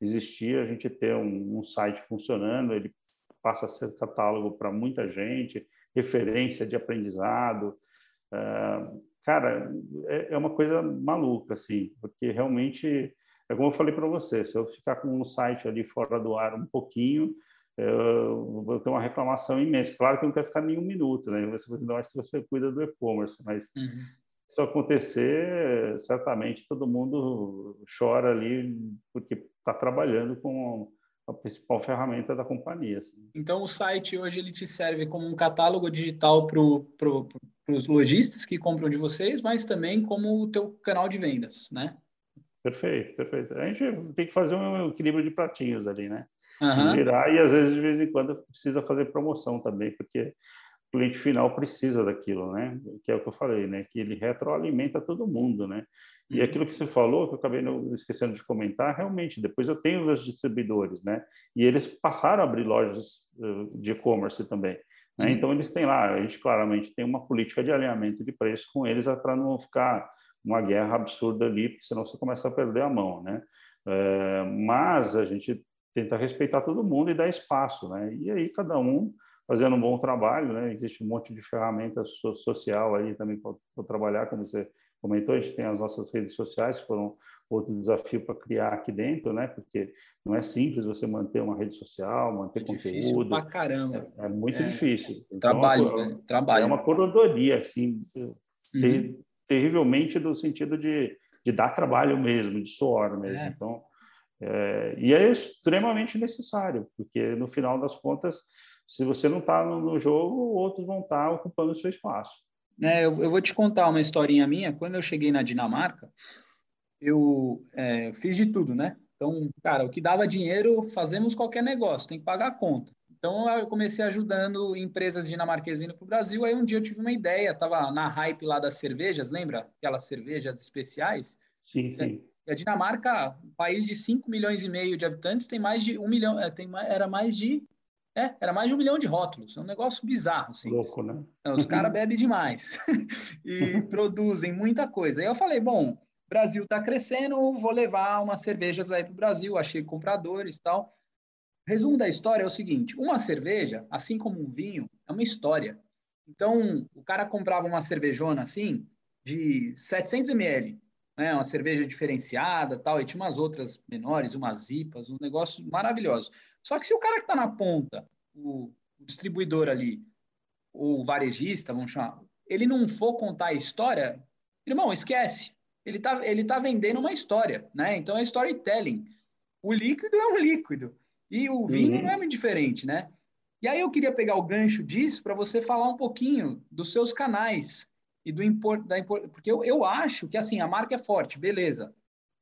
Existir. A gente ter um, um site funcionando, ele passa a ser catálogo para muita gente, referência de aprendizado. Uh, cara, é, é uma coisa maluca, assim, porque realmente é como eu falei para você, se eu ficar com um site ali fora do ar um pouquinho, eu vou ter uma reclamação imensa. Claro que não quer ficar nenhum minuto, né? Você não se você cuida do e-commerce, mas uhum. se isso acontecer, certamente todo mundo chora ali porque está trabalhando com a principal ferramenta da companhia. Assim. Então, o site hoje ele te serve como um catálogo digital para pro, os lojistas que compram de vocês, mas também como o teu canal de vendas, né? Perfeito, perfeito. A gente tem que fazer um equilíbrio de pratinhos ali, né? Uhum. Girar e às vezes de vez em quando precisa fazer promoção também, porque o cliente final precisa daquilo, né? Que é o que eu falei, né? Que ele retroalimenta todo mundo, né? E aquilo que você falou, que eu acabei esquecendo de comentar, realmente, depois eu tenho os distribuidores, né? E eles passaram a abrir lojas eh, de e-commerce também. Né? Uhum. Então, eles têm lá, a gente claramente tem uma política de alinhamento de preço com eles para não ficar uma guerra absurda ali, porque senão você começa a perder a mão, né? É, mas a gente tenta respeitar todo mundo e dar espaço, né? E aí cada um fazendo um bom trabalho, né? Existe um monte de ferramentas so social aí também para trabalhar, como você comentou, a gente tem as nossas redes sociais, que foram outro desafio para criar aqui dentro, né? Porque não é simples você manter uma rede social, manter é conteúdo. Difícil pra caramba. É, é muito é, difícil. Então, trabalho, né? Trabalho. É uma corodoria, assim, uhum. ter, terrivelmente no sentido de, de dar trabalho mesmo, de suor mesmo. É. Então, é, e é extremamente necessário, porque no final das contas se você não está no jogo, outros vão estar tá ocupando o seu espaço. É, eu, eu, vou te contar uma historinha minha. Quando eu cheguei na Dinamarca, eu é, fiz de tudo, né? Então, cara, o que dava dinheiro, fazemos qualquer negócio, tem que pagar a conta. Então, eu comecei ajudando empresas dinamarquesas para o Brasil. Aí, um dia eu tive uma ideia, estava na hype lá das cervejas, lembra? Aquelas cervejas especiais. Sim, sim. E a Dinamarca, um país de 5 milhões e meio de habitantes, tem mais de um milhão, é, tem, era mais de é, era mais de um milhão de rótulos. É um negócio bizarro, assim. Louco, né? Então, os caras bebem demais e produzem muita coisa. Aí eu falei, bom, Brasil está crescendo, vou levar umas cervejas aí para o Brasil. Achei compradores e tal. Resumo da história é o seguinte: uma cerveja, assim como um vinho, é uma história. Então, o cara comprava uma cervejona assim, de 700 ml, né, uma cerveja diferenciada tal, e tinha umas outras menores, umas IPAs, um negócio maravilhoso. Só que se o cara que está na ponta, o, o distribuidor ali, ou o varejista, vamos chamar, ele não for contar a história, irmão, esquece. Ele está ele tá vendendo uma história, né? Então é storytelling. O líquido é um líquido. E o vinho uhum. não é muito diferente, né? E aí eu queria pegar o gancho disso para você falar um pouquinho dos seus canais e do import, da import, porque eu, eu acho que assim a marca é forte, beleza.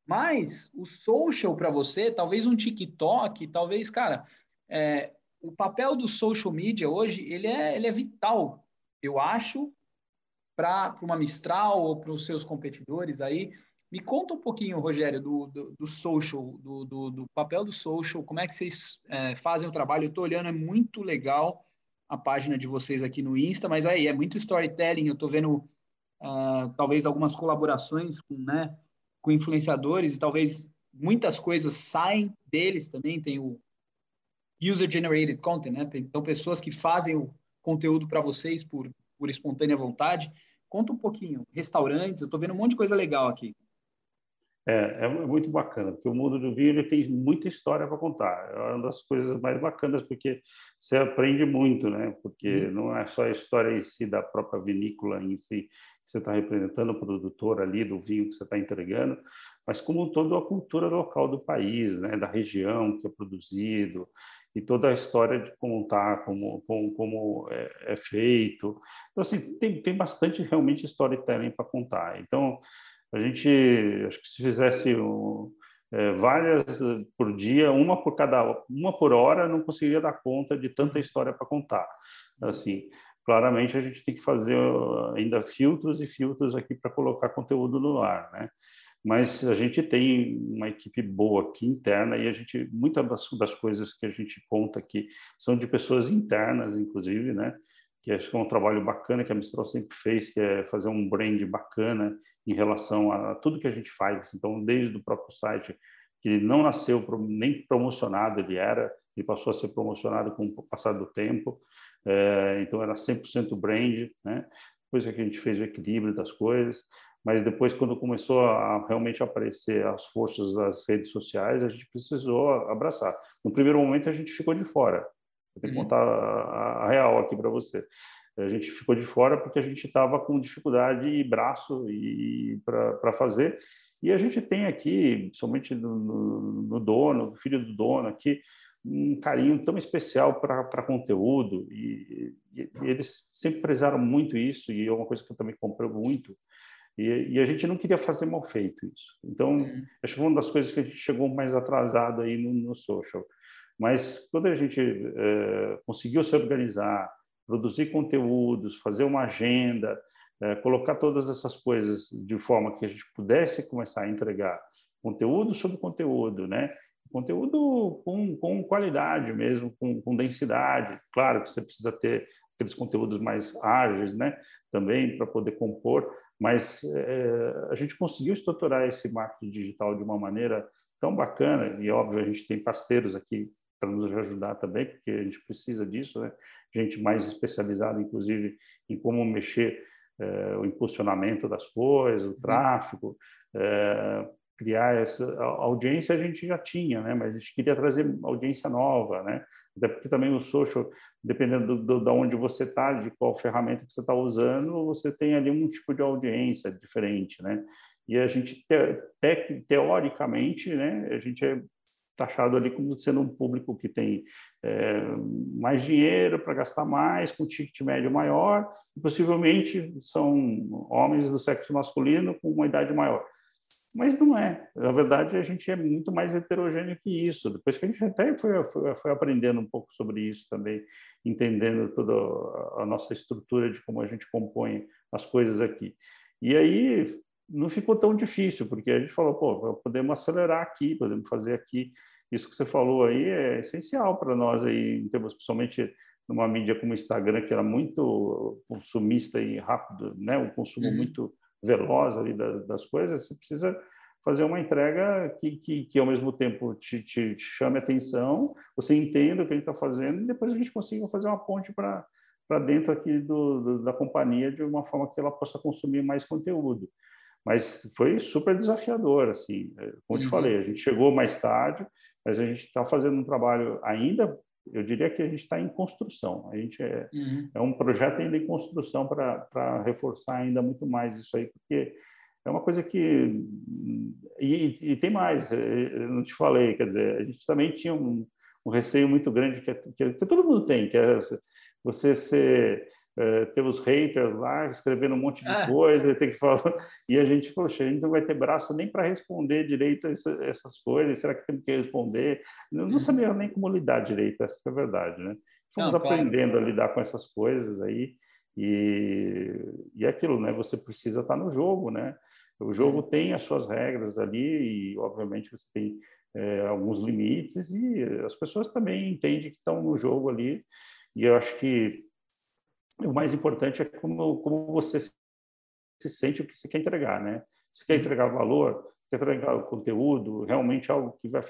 Mas o social para você, talvez um TikTok, talvez, cara, é, o papel do social media hoje, ele é, ele é vital, eu acho, para uma Mistral ou para os seus competidores aí. Me conta um pouquinho, Rogério, do, do, do social, do, do, do, papel do social, como é que vocês é, fazem o trabalho. Eu estou olhando, é muito legal a página de vocês aqui no Insta, mas aí é muito storytelling, eu estou vendo uh, talvez algumas colaborações com, né, com influenciadores e talvez muitas coisas saem deles também. Tem o user generated content, né? Então pessoas que fazem o conteúdo para vocês por por espontânea vontade. Conta um pouquinho, restaurantes, eu estou vendo um monte de coisa legal aqui. É, é muito bacana, porque o mundo do vinho ele tem muita história para contar. É uma das coisas mais bacanas, porque você aprende muito, né? Porque uhum. não é só a história em si da própria vinícola em si, que você está representando o produtor ali do vinho que você está entregando, mas como toda a cultura local do país, né, da região que é produzido e toda a história de contar como como, como é, é, feito. Então assim tem, tem bastante realmente storytelling para contar. Então a gente acho que se fizesse um, é, várias por dia, uma por cada uma por hora, não conseguiria dar conta de tanta história para contar. Assim, claramente a gente tem que fazer uh, ainda filtros e filtros aqui para colocar conteúdo no ar, né? Mas a gente tem uma equipe boa aqui interna e a gente muitas das, coisas que a gente conta aqui são de pessoas internas, inclusive, né? Que acho que é um trabalho bacana que a Mistral sempre fez, que é fazer um brand bacana em relação a tudo que a gente faz. Então, desde o próprio site, que ele não nasceu nem promocionado, ele era, ele passou a ser promocionado com o passar do tempo é, então era 100% brand, né? Depois é que a gente fez o equilíbrio das coisas, mas depois quando começou a realmente aparecer as forças das redes sociais, a gente precisou abraçar. No primeiro momento a gente ficou de fora. Vou ter que uhum. contar a, a real aqui para você. A gente ficou de fora porque a gente estava com dificuldade e braço e para fazer. E a gente tem aqui, somente no, no, no dono, no filho do dono aqui, um carinho tão especial para conteúdo e, e, e, eles sempre prezaram muito isso e é uma coisa que eu também comprei muito e, e a gente não queria fazer mal feito isso então uhum. acho que foi uma das coisas que a gente chegou mais atrasado aí no, no social mas quando a gente é, conseguiu se organizar produzir conteúdos, fazer uma agenda, é, colocar todas essas coisas de forma que a gente pudesse começar a entregar conteúdo sobre conteúdo, né? Conteúdo com, com qualidade mesmo, com, com densidade. Claro que você precisa ter aqueles conteúdos mais ágeis, né? Também para poder compor, mas é, a gente conseguiu estruturar esse marketing digital de uma maneira tão bacana e óbvio a gente tem parceiros aqui para nos ajudar também, porque a gente precisa disso, né? Gente mais especializada, inclusive, em como mexer é, o impulsionamento das coisas, o uhum. tráfego, é, criar essa a audiência a gente já tinha, né? Mas a gente queria trazer audiência nova, né? Até porque também o social, dependendo do, do, onde você está, de qual ferramenta que você está usando, você tem ali um tipo de audiência diferente, né? E a gente, te, te, teoricamente, né? A gente é taxado ali como sendo um público que tem é, mais dinheiro para gastar mais, com ticket médio maior, e possivelmente são homens do sexo masculino com uma idade maior. Mas não é. Na verdade, a gente é muito mais heterogêneo que isso. Depois que a gente até foi, foi, foi aprendendo um pouco sobre isso também, entendendo toda a nossa estrutura de como a gente compõe as coisas aqui. E aí não ficou tão difícil, porque a gente falou, pô, podemos acelerar aqui, podemos fazer aqui. Isso que você falou aí é essencial para nós aí, em termos, principalmente numa mídia como o Instagram, que era muito consumista e rápido, né? Um consumo uhum. muito veloz ali das, das coisas, você precisa fazer uma entrega que, que, que ao mesmo tempo te, te, te chame atenção, você entenda o que a gente está fazendo e depois a gente consiga fazer uma ponte para para dentro aqui do, do, da companhia de uma forma que ela possa consumir mais conteúdo. Mas foi super desafiador, assim, é, como uhum. te falei, a gente chegou mais tarde, mas a gente está fazendo um trabalho ainda eu diria que a gente está em construção. A gente é, uhum. é um projeto ainda em construção para reforçar ainda muito mais isso aí, porque é uma coisa que e, e tem mais. É, eu não te falei, quer dizer, a gente também tinha um, um receio muito grande que, que, que, todo mundo tem, que é você ser é, ter os haters lá escrevendo um monte de ah. coisa, tem que falar. E a gente, poxa, a gente não vai ter braço nem para responder direito essa, essas coisas. Será que tem que responder? Não, não uhum. sabia nem como lidar direito, essa é a verdade, né? Fomos não, aprendendo claro. a lidar com essas coisas aí. E, e é aquilo, né? Você precisa estar no jogo, né? O jogo uhum. tem as suas regras ali e, obviamente, você tem é, alguns limites e as pessoas também entendem que estão no jogo ali. E eu acho que o mais importante é como, como você se sente o que você quer entregar, né? Se quer entregar valor, quer entregar o conteúdo, realmente algo que vai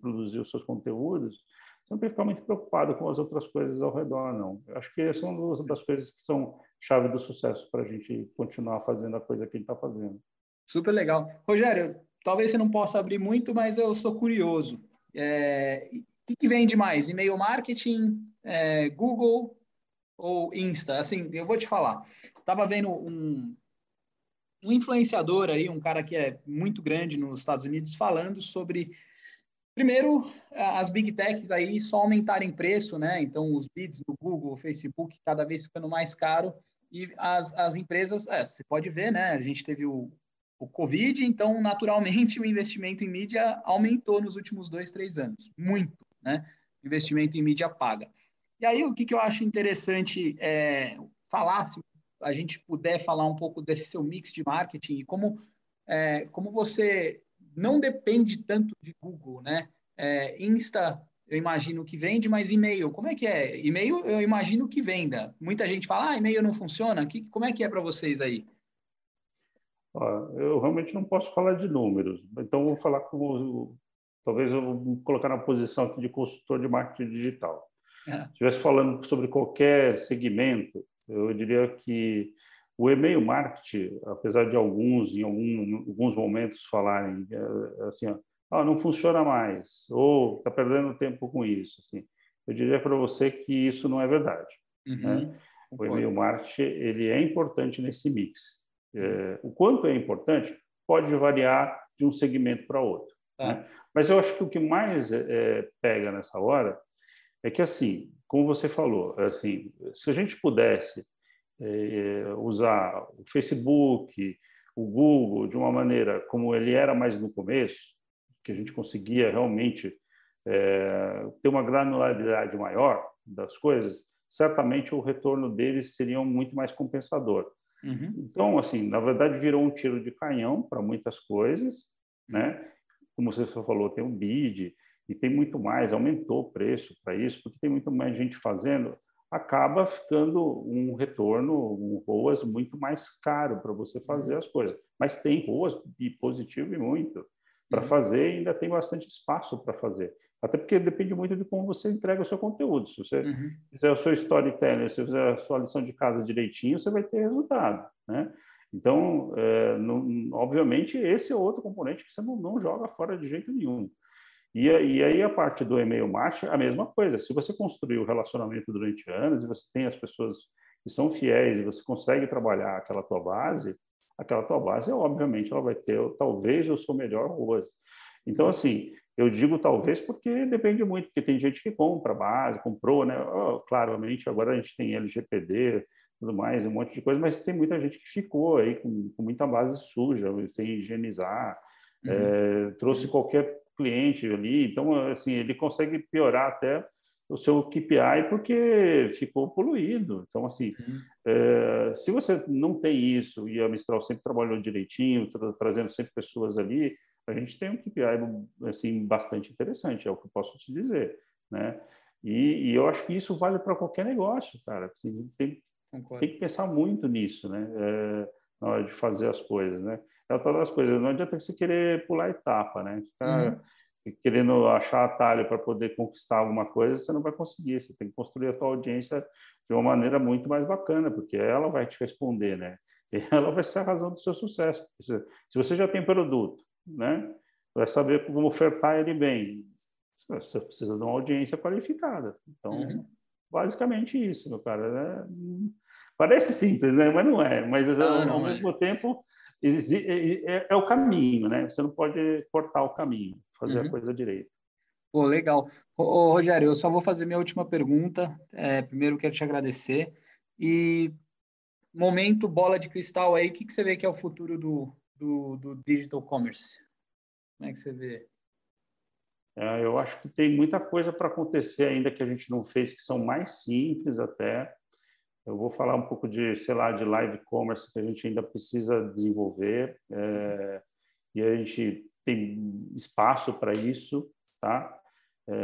produzir os seus conteúdos, você não tem que ficar muito preocupado com as outras coisas ao redor, não. Eu acho que essa é uma das coisas que são chave do sucesso para a gente continuar fazendo a coisa que a gente está fazendo. Super legal. Rogério, talvez você não possa abrir muito, mas eu sou curioso. É, o que, que vende mais? E-mail marketing, é, Google ou Insta? Assim, eu vou te falar. Estava vendo um, um influenciador aí, um cara que é muito grande nos Estados Unidos, falando sobre Primeiro, as big techs aí só aumentarem preço, né? Então, os bids no Google, Facebook, cada vez ficando mais caro. E as, as empresas, é, você pode ver, né? A gente teve o, o Covid, então, naturalmente, o investimento em mídia aumentou nos últimos dois, três anos. Muito, né? Investimento em mídia paga. E aí, o que, que eu acho interessante é falar, se a gente puder falar um pouco desse seu mix de marketing e como, é, como você não depende tanto de Google, né? É, Insta, eu imagino que vende, mas e-mail, como é que é? E-mail, eu imagino que venda. Muita gente fala, ah, e-mail não funciona. Que, como é que é para vocês aí? Eu realmente não posso falar de números, então vou falar como talvez eu vou colocar na posição aqui de consultor de marketing digital. É. estivesse falando sobre qualquer segmento, eu diria que o e-mail marketing, apesar de alguns, em algum, alguns momentos, falarem é, assim, ah, não funciona mais, ou está perdendo tempo com isso, assim, eu diria para você que isso não é verdade. Uhum. Né? O e-mail marketing ele é importante nesse mix. É, o quanto é importante pode variar de um segmento para outro. Né? Tá. Mas eu acho que o que mais é, pega nessa hora é que assim, como você falou, assim, se a gente pudesse é, usar o Facebook, o Google de uma maneira como ele era mais no começo, que a gente conseguia realmente é, ter uma granularidade maior, das coisas, certamente o retorno deles seria muito mais compensador. Uhum. Então, assim, na verdade, virou um tiro de canhão para muitas coisas, né? Como você falou, tem o BID e tem muito mais, aumentou o preço para isso, porque tem muito mais gente fazendo, acaba ficando um retorno, um ROAS muito mais caro para você fazer uhum. as coisas. Mas tem ROAS de positivo e muito para fazer e ainda tem bastante espaço para fazer. Até porque depende muito de como você entrega o seu conteúdo. Se você uhum. fizer o seu storytelling, se você fizer a sua lição de casa direitinho, você vai ter resultado, né? Então, é, não, obviamente, esse é outro componente que você não, não joga fora de jeito nenhum. E, e, aí a parte do e-mail marketing, a mesma coisa. Se você construiu o relacionamento durante anos e você tem as pessoas que são fiéis e você consegue trabalhar aquela tua base, aquela tua base, obviamente, ela vai ter talvez o seu melhor ROAS. Então, assim, eu digo talvez porque depende muito, porque tem gente que compra base, comprou, né? Oh, claramente, agora a gente tem LGPD, tudo mais, um monte de coisa, mas tem muita gente que ficou aí com, com muita base suja, sem higienizar, uhum. é, trouxe qualquer cliente ali, então, assim, ele consegue piorar até o seu KPI porque ficou poluído. Então, assim, uhum. é, se você não tem isso e a Mistral sempre trabalhou direitinho, tra trazendo sempre pessoas ali, a gente tem um KPI assim bastante interessante, é o que eu posso te dizer, né? E, e eu acho que isso vale para qualquer negócio, cara. Assim, tem, tem, que pensar muito nisso, né? É, na hora de fazer as coisas, né? É todas as coisas. Não adianta você querer pular etapa, né? Ficar, uhum querendo achar atalho para poder conquistar alguma coisa, você não vai conseguir. Você tem que construir a tua audiência de uma maneira muito mais bacana, porque ela vai te responder, né? E ela vai ser a razão do seu sucesso. Se você já tem produto, né? Vai saber como ofertar ele bem. Você precisa de uma audiência qualificada. Então, uhum. basicamente isso, meu cara. Né? Parece simples, né? Mas não é. Mas não, ao, não mesmo é. tempo é, é, o caminho, né? Você não pode cortar o caminho, fazer uhum. a coisa direito. Pô, legal. Ô, Rogério, eu só vou fazer minha última pergunta. É, primeiro, quero te agradecer. E momento bola de cristal aí, o que, que você vê que é o futuro do, do, do digital commerce? Como é que você vê? É, eu acho que tem muita coisa para acontecer ainda que a gente não fez, que são mais simples até. Eu vou falar um pouco de, sei lá, de live commerce que a gente ainda precisa desenvolver é, e a gente tem espaço para isso, tá? É,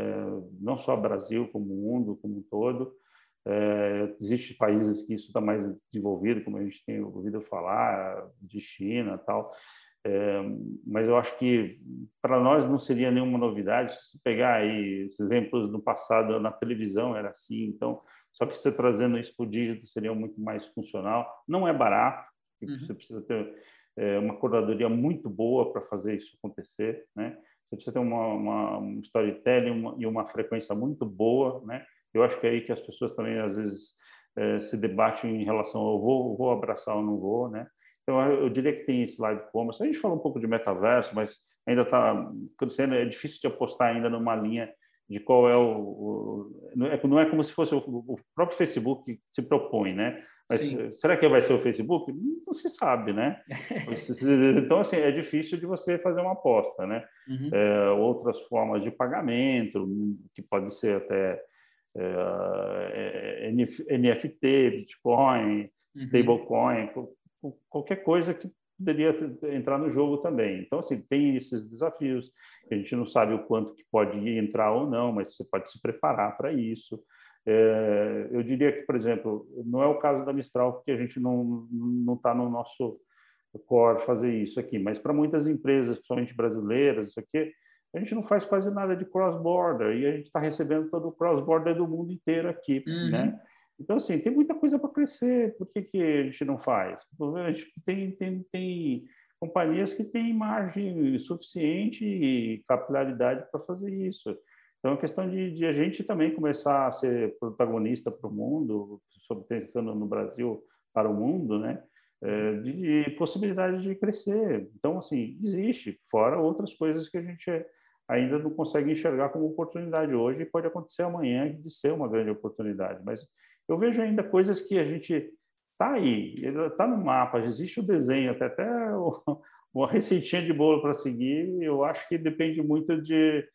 não só Brasil, como o mundo como um todo. É, Existem países que isso está mais desenvolvido, como a gente tem ouvido falar, de China tal. É, mas eu acho que para nós não seria nenhuma novidade se pegar aí esses exemplos do passado na televisão era assim, então só que você trazendo isso para o dígito seria muito mais funcional. Não é barato, uhum. você precisa ter é, uma curadoria muito boa para fazer isso acontecer, né? Você precisa ter uma, uma um storytelling uma, e uma frequência muito boa, né? Eu acho que é aí que as pessoas também às vezes é, se debatem em relação ao vou, vou abraçar ou não vou, né? Então eu, diria que tem esse live commerce. A gente fala um pouco de metaverso, mas ainda está crescendo. É difícil de apostar ainda numa linha de qual é o, o não, é, não é como se fosse o, o, próprio Facebook que se propõe, né? Mas Sim. será que vai ser o Facebook? Não se sabe, né? então assim é difícil de você fazer uma aposta, né? Uhum. É, outras formas de pagamento que pode ser até é, é NFT, Bitcoin, uhum. stablecoin, qualquer coisa que poderia entrar no jogo também. Então, assim, tem esses desafios. A gente não sabe o quanto que pode entrar ou não, mas você pode se preparar para isso. É, eu diria que, por exemplo, não é o caso da Mistral, porque a gente não não está no nosso core fazer isso aqui, mas para muitas empresas, principalmente brasileiras, isso aqui, a gente não faz quase nada de cross-border e a gente está recebendo todo o cross-border do mundo inteiro aqui, uhum. né? Então, assim, tem muita coisa para crescer. Por que, que a gente não faz? A gente tem, tem, tem companhias que têm margem suficiente e capilaridade para fazer isso. Então, é questão de, de, a gente também começar a ser protagonista para o mundo, pensando no Brasil para o mundo, né? De, de possibilidade de crescer. Então, assim, existe, fora outras coisas que a gente ainda não consegue enxergar como oportunidade hoje e pode acontecer amanhã de ser uma grande oportunidade. Mas eu vejo ainda coisas que a gente está aí, está no mapa, existe o desenho, até, até uma receitinha de bolo para seguir. Eu acho que depende muito de,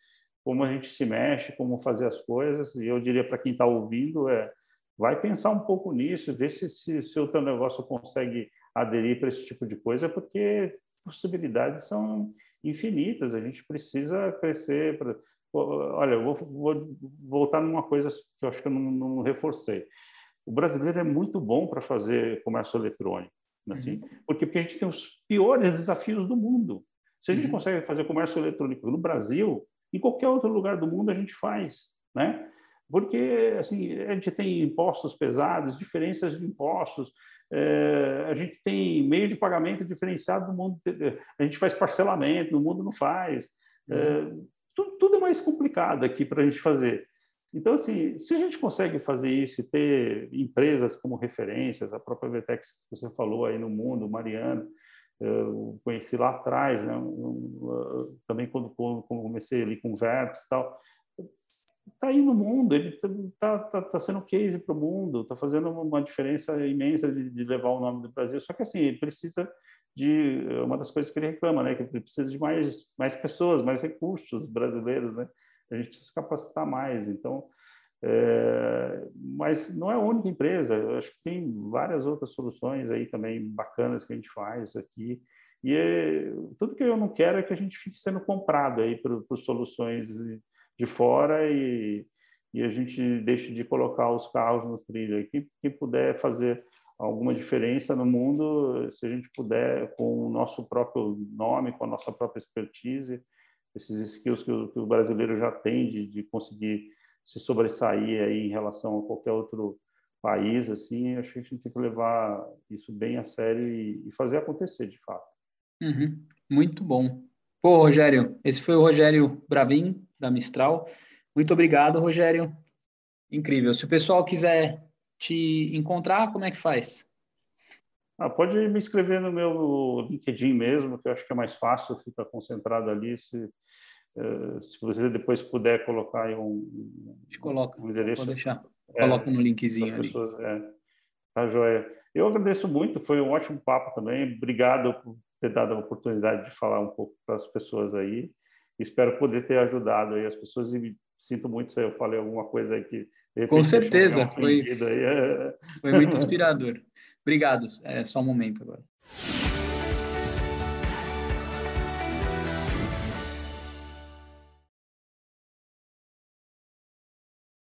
como a gente se mexe, como fazer as coisas. E eu diria para quem está ouvindo é vai pensar um pouco nisso, ver se, se, se o teu negócio consegue aderir para esse tipo de coisa, porque possibilidades são infinitas. A gente precisa crescer. Olha, eu vou, vou, voltar numa coisa que eu acho que eu não, não reforcei. O brasileiro é muito bom para fazer comércio eletrônico, assim, uhum. porque, porque a gente tem os piores desafios do mundo. Se a gente uhum. consegue fazer comércio eletrônico no Brasil, em qualquer outro lugar do mundo a gente faz, né? Porque assim a gente tem impostos pesados, diferenças de impostos, é, a gente tem meio de pagamento diferenciado no mundo, a gente faz parcelamento, no mundo não faz. É, tudo, tudo, é mais complicado aqui para a gente fazer. Então, assim, se a gente consegue fazer isso e ter empresas como referências, a própria Vetex que você falou aí no mundo, Mariano, eu conheci lá atrás, né? também quando, quando comecei ali com verbos e tal, está aí no mundo, ele está tá, tá sendo case para o mundo, está fazendo uma diferença imensa de, de, levar o nome do Brasil. Só que assim, ele precisa de uma das coisas que ele reclama, né, que precisa de mais mais pessoas, mais recursos brasileiros, né? A gente precisa capacitar mais. Então, é, mas não é a única empresa. Eu acho que tem várias outras soluções aí também bacanas que a gente faz aqui. E é, tudo que eu não quero é que a gente fique sendo comprado aí por, por soluções de fora e, e a gente deixe de colocar os carros no trilho. Quem, quem puder fazer alguma diferença no mundo, se a gente puder, com o nosso próprio nome, com a nossa própria expertise, esses skills que o, que o brasileiro já tem de, de, conseguir se sobressair aí em relação a qualquer outro país, assim, acho que a gente tem que levar isso bem a sério e, e fazer acontecer, de fato. Uhum. Muito bom. Pô, Rogério, esse foi o Rogério Bravin, da Mistral. Muito obrigado, Rogério. Incrível. Se o pessoal quiser te encontrar, como é que faz? Ah, pode me inscrever no meu LinkedIn mesmo, que eu acho que é mais fácil ficar concentrado ali. Se, uh, se você depois puder colocar aí um, coloca, um endereço. Pode deixar. É, Coloca no linkzinho ali. Pessoas, é, tá, joia. Eu agradeço muito, foi um ótimo papo também. Obrigado por ter dado a oportunidade de falar um pouco para as pessoas aí. Espero poder ter ajudado aí as pessoas e sinto muito se eu falei alguma coisa aí que com certeza, foi, foi muito inspirador. Obrigado. É só um momento agora.